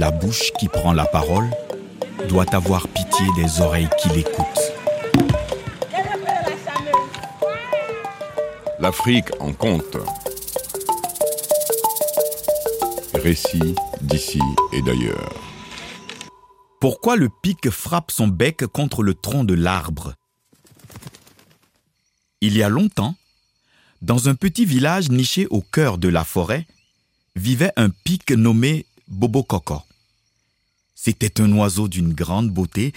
La bouche qui prend la parole doit avoir pitié des oreilles qui l'écoutent. L'Afrique en compte. Récit d'ici et d'ailleurs. Pourquoi le pic frappe son bec contre le tronc de l'arbre? Il y a longtemps, dans un petit village niché au cœur de la forêt, vivait un pic nommé Bobo Coco. C'était un oiseau d'une grande beauté,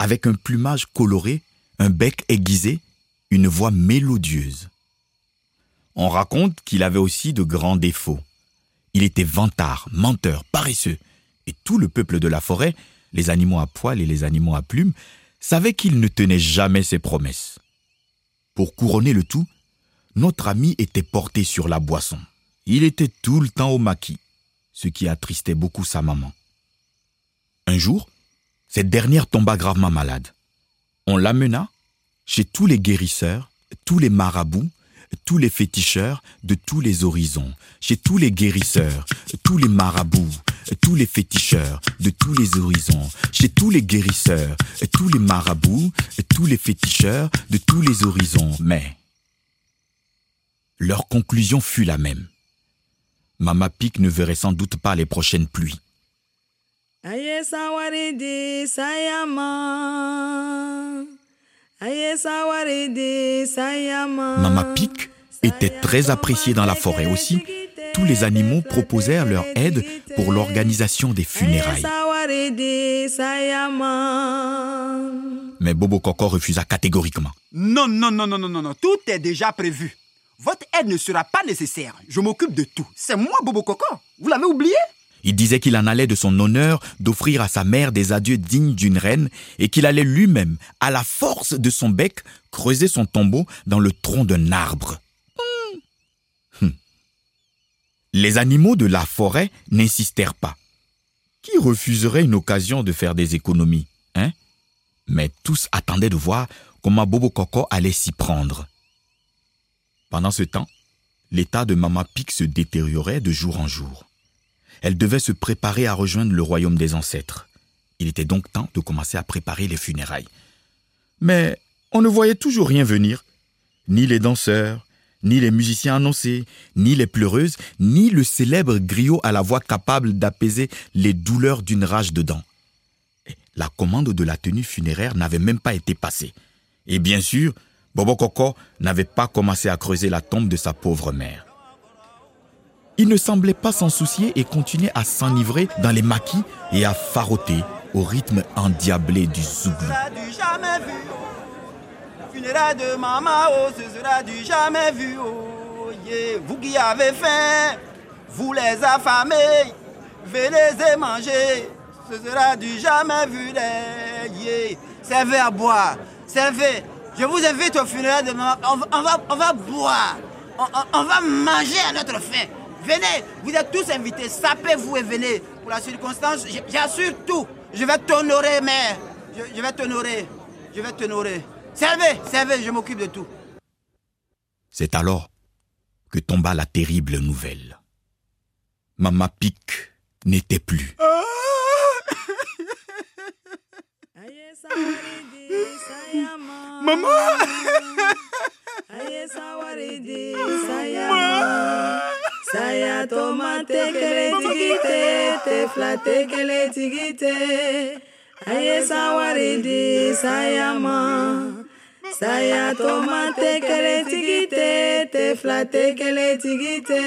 avec un plumage coloré, un bec aiguisé, une voix mélodieuse. On raconte qu'il avait aussi de grands défauts. Il était vantard, menteur, paresseux, et tout le peuple de la forêt, les animaux à poils et les animaux à plumes, savait qu'il ne tenait jamais ses promesses. Pour couronner le tout, notre ami était porté sur la boisson. Il était tout le temps au maquis, ce qui attristait beaucoup sa maman. Un jour, cette dernière tomba gravement malade. On l'amena chez tous les guérisseurs, tous les marabouts, tous les féticheurs de tous les horizons, chez tous les guérisseurs, tous les marabouts, tous les féticheurs de tous les horizons, chez tous les guérisseurs, tous les marabouts, tous les féticheurs de tous les horizons. Mais leur conclusion fut la même. Mama Pic ne verrait sans doute pas les prochaines pluies. Mama Pic était très appréciée dans la forêt aussi. Tous les animaux proposèrent leur aide pour l'organisation des funérailles. Mais Bobo Coco refusa catégoriquement. Non, non, non, non, non, non, non, tout est déjà prévu. Votre aide ne sera pas nécessaire. Je m'occupe de tout. C'est moi, Bobo Coco. Vous l'avez oublié? Il disait qu'il en allait de son honneur d'offrir à sa mère des adieux dignes d'une reine et qu'il allait lui-même, à la force de son bec, creuser son tombeau dans le tronc d'un arbre. Hum. Les animaux de la forêt n'insistèrent pas. Qui refuserait une occasion de faire des économies, hein? Mais tous attendaient de voir comment Bobo Coco allait s'y prendre. Pendant ce temps, l'état de Mama Pic se détériorait de jour en jour. Elle devait se préparer à rejoindre le royaume des ancêtres. Il était donc temps de commencer à préparer les funérailles. Mais on ne voyait toujours rien venir. Ni les danseurs, ni les musiciens annoncés, ni les pleureuses, ni le célèbre griot à la voix capable d'apaiser les douleurs d'une rage de dents. La commande de la tenue funéraire n'avait même pas été passée. Et bien sûr, Bobo Coco n'avait pas commencé à creuser la tombe de sa pauvre mère. Il ne semblait pas s'en soucier et continuait à s'enivrer dans les maquis et à faroter au rythme endiablé du zouglou. Funérailles de maman, oh, ce sera du jamais vu, oh. Vous qui avez faim, vous les affamés, venez et manger, ce sera du jamais vu, yeah. Servez à boire, servez. Je vous invite au funérailles de maman, on va, on va, boire, on, on va manger à notre faim. Venez, vous êtes tous invités, sapez-vous et venez. Pour la circonstance, j'assure tout. Je vais t'honorer, mère. Je, vais t'honorer. Je vais t'honorer. Servez, servez, je m'occupe de tout. C'est alors que tomba la terrible nouvelle. Mama Pic n'était plus. Maman Saya tomate kele tigite, te flate kele tigite. Aye sawaridi sayama. Saya tomate kele tigite, te flate kele tigite.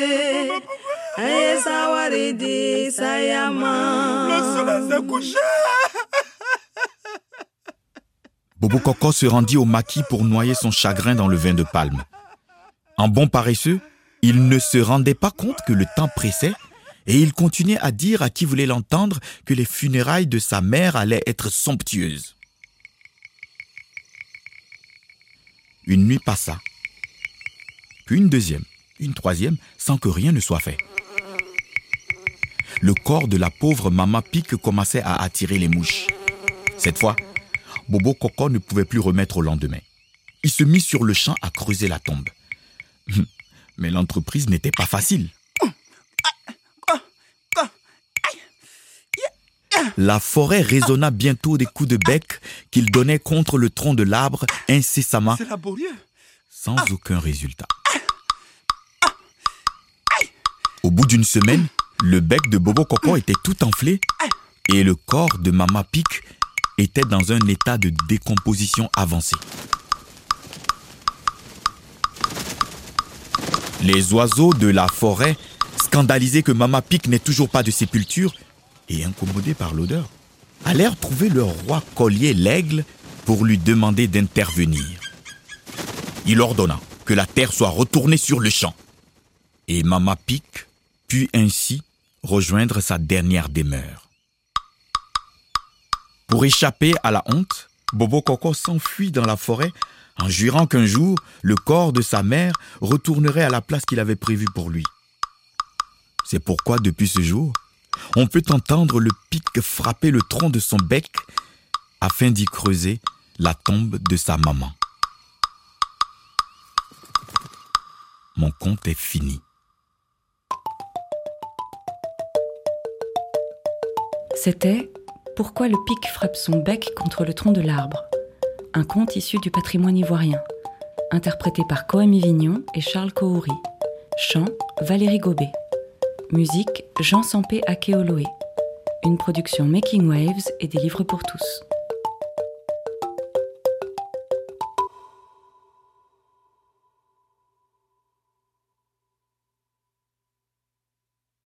Aye sawaridi sayama. Le soleil s'est couché. Bobo Coco se rendit au maquis pour noyer son chagrin dans le vin de palme. En bon paresseux, il ne se rendait pas compte que le temps pressait et il continuait à dire à qui voulait l'entendre que les funérailles de sa mère allaient être somptueuses. Une nuit passa, puis une deuxième, une troisième, sans que rien ne soit fait. Le corps de la pauvre maman Pique commençait à attirer les mouches. Cette fois, Bobo Coco ne pouvait plus remettre au lendemain. Il se mit sur le champ à creuser la tombe. Mais l'entreprise n'était pas facile. la forêt résonna bientôt des coups de bec qu'il donnait contre le tronc de l'arbre incessamment, sans aucun résultat. Au bout d'une semaine, le bec de Bobo Coco était tout enflé et le corps de Mama Pic était dans un état de décomposition avancée. Les oiseaux de la forêt, scandalisés que Mama Pic n'ait toujours pas de sépulture et incommodés par l'odeur, allèrent trouver leur roi collier l'aigle pour lui demander d'intervenir. Il ordonna que la terre soit retournée sur le champ. Et Mama Pic put ainsi rejoindre sa dernière demeure. Pour échapper à la honte, Bobo Coco s'enfuit dans la forêt en jurant qu'un jour, le corps de sa mère retournerait à la place qu'il avait prévue pour lui. C'est pourquoi, depuis ce jour, on peut entendre le pic frapper le tronc de son bec afin d'y creuser la tombe de sa maman. Mon conte est fini. C'était Pourquoi le pic frappe son bec contre le tronc de l'arbre un conte issu du patrimoine ivoirien, interprété par Koami Vignon et Charles Kouri. Chant Valérie Gobet. Musique Jean Sampé Akeoloé. Une production Making Waves et des livres pour tous.